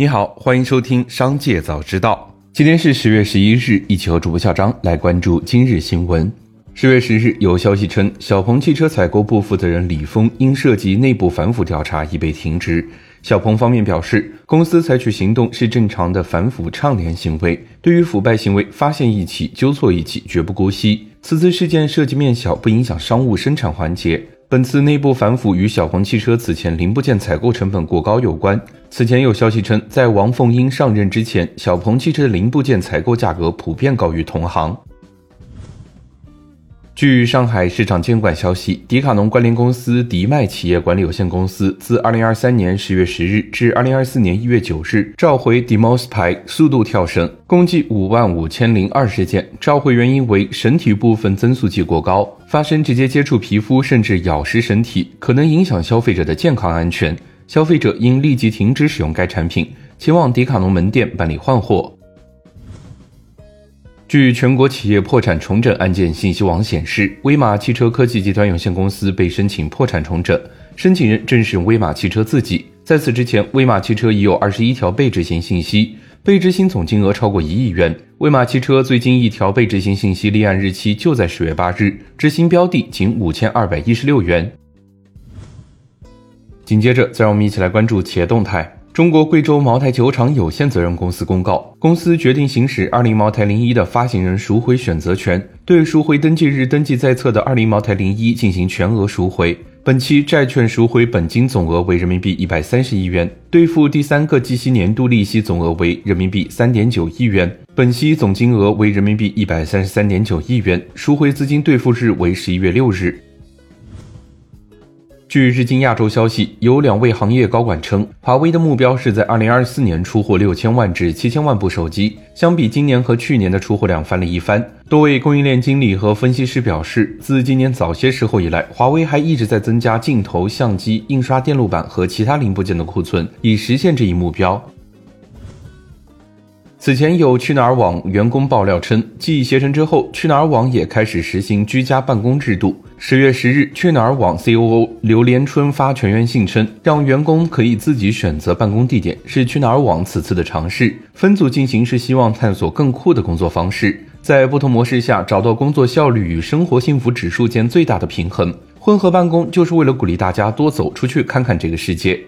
你好，欢迎收听《商界早知道》。今天是十月十一日，一起和主播小张来关注今日新闻。十月十日，有消息称，小鹏汽车采购部负责人李峰因涉及内部反腐调查已被停职。小鹏方面表示，公司采取行动是正常的反腐倡廉行为，对于腐败行为发现一起纠错一起，绝不姑息。此次事件涉及面小，不影响商务生产环节。本次内部反腐与小鹏汽车此前零部件采购成本过高有关。此前有消息称，在王凤英上任之前，小鹏汽车零部件采购价格普遍高于同行。据上海市场监管消息，迪卡侬关联公司迪迈企业管理有限公司自二零二三年十月十日至二零二四年一月九日召回 Demos 牌速度跳绳，共计五万五千零二十件。召回原因为绳体部分增速计过高，发生直接接触皮肤甚至咬食绳体，可能影响消费者的健康安全。消费者应立即停止使用该产品，前往迪卡侬门店办理换货。据全国企业破产重整案件信息网显示，威马汽车科技集团有限公司被申请破产重整，申请人正是威马汽车自己。在此之前，威马汽车已有二十一条被执行信息，被执行总金额超过一亿元。威马汽车最近一条被执行信息立案日期就在十月八日，执行标的仅五千二百一十六元。紧接着，再让我们一起来关注企业动态。中国贵州茅台酒厂有限责任公司公告，公司决定行使二零茅台零一的发行人赎回选择权，对赎回登记日登记在册的二零茅台零一进行全额赎回。本期债券赎回本金总额为人民币一百三十亿元，兑付第三个计息年度利息总额为人民币三点九亿元，本息总金额为人民币一百三十三点九亿元，赎回资金兑付日为十一月六日。据日经亚洲消息，有两位行业高管称，华为的目标是在二零二四年出货六千万至七千万部手机，相比今年和去年的出货量翻了一番。多位供应链经理和分析师表示，自今年早些时候以来，华为还一直在增加镜头、相机、印刷电路板和其他零部件的库存，以实现这一目标。此前有去哪儿网员工爆料称，继携程之后，去哪儿网也开始实行居家办公制度。十月十日，去哪儿网 COO 刘连春发全员信称，让员工可以自己选择办公地点，是去哪儿网此次的尝试。分组进行是希望探索更酷的工作方式，在不同模式下找到工作效率与生活幸福指数间最大的平衡。混合办公就是为了鼓励大家多走出去看看这个世界。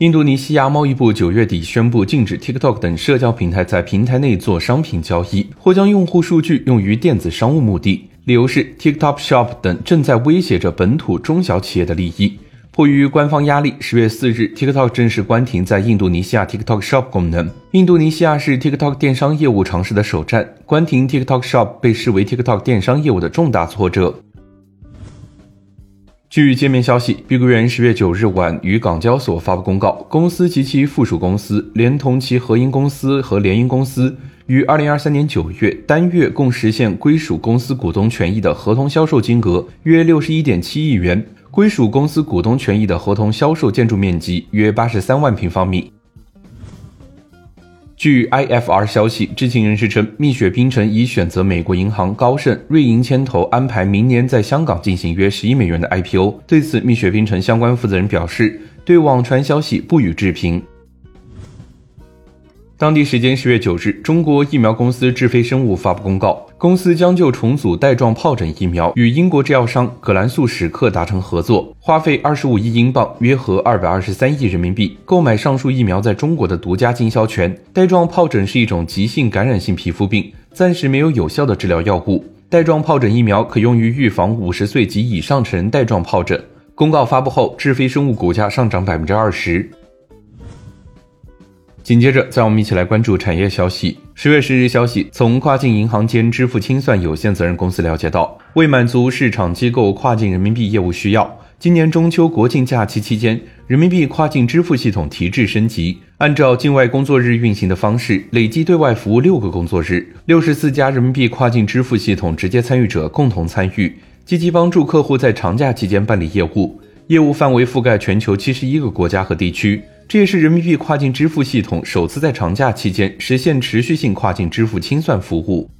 印度尼西亚贸易部九月底宣布禁止 TikTok 等社交平台在平台内做商品交易，或将用户数据用于电子商务目的。理由是 TikTok Shop 等正在威胁着本土中小企业的利益。迫于官方压力，十月四日，TikTok 正式关停在印度尼西亚 TikTok Shop 功能。印度尼西亚是 TikTok 电商业务尝试的首站，关停 TikTok Shop 被视为 TikTok 电商业务的重大挫折。据界面消息，碧桂园十月九日晚于港交所发布公告，公司及其附属公司连同其合营公司和联营公司于二零二三年九月单月共实现归属公司股东权益的合同销售金额约六十一点七亿元，归属公司股东权益的合同销售建筑面积约八十三万平方米。据 IFR 消息，知情人士称，蜜雪冰城已选择美国银行、高盛、瑞银牵头，安排明年在香港进行约十亿美元的 IPO。对此，蜜雪冰城相关负责人表示，对网传消息不予置评。当地时间十月九日，中国疫苗公司智飞生物发布公告，公司将就重组带状疱疹疫苗与英国制药商葛兰素史克达成合作，花费二十五亿英镑（约合二百二十三亿人民币）购买上述疫苗在中国的独家经销权。带状疱疹是一种急性感染性皮肤病，暂时没有有效的治疗药物。带状疱疹疫苗可用于预防五十岁及以上成人带状疱疹。公告发布后，智飞生物股价上涨百分之二十。紧接着，再我们一起来关注产业消息。十月十日消息，从跨境银行间支付清算有限责任公司了解到，为满足市场机构跨境人民币业务需要，今年中秋国庆假期期间，人民币跨境支付系统提质升级，按照境外工作日运行的方式，累计对外服务六个工作日，六十四家人民币跨境支付系统直接参与者共同参与，积极帮助客户在长假期间办理业务，业务范围覆盖全球七十一个国家和地区。这也是人民币跨境支付系统首次在长假期间实现持续性跨境支付清算服务。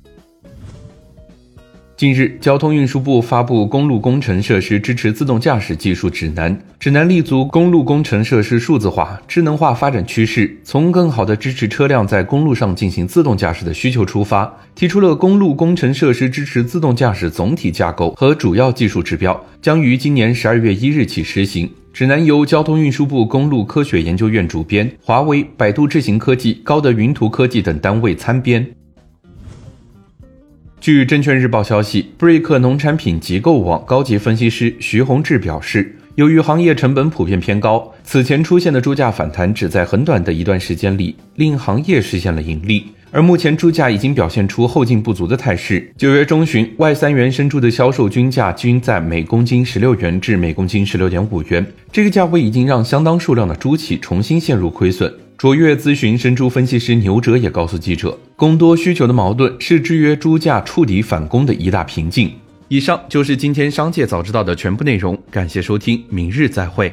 近日，交通运输部发布《公路工程设施支持自动驾驶技术指南》，指南立足公路工程设施数字化、智能化发展趋势，从更好的支持车辆在公路上进行自动驾驶的需求出发，提出了公路工程设施支持自动驾驶总体架构和主要技术指标，将于今年十二月一日起实行。指南由交通运输部公路科学研究院主编，华为、百度智行科技、高德云图科技等单位参编。据证券日报消息，布瑞克农产品结构网高级分析师徐宏志表示，由于行业成本普遍偏高，此前出现的猪价反弹只在很短的一段时间里令行业实现了盈利，而目前猪价已经表现出后劲不足的态势。九月中旬，外三元生猪的销售均价均在每公斤十六元至每公斤十六点五元，这个价位已经让相当数量的猪企重新陷入亏损。卓越咨询生猪分析师牛哲也告诉记者，供多需求的矛盾是制约猪价触底反攻的一大瓶颈。以上就是今天商界早知道的全部内容，感谢收听，明日再会。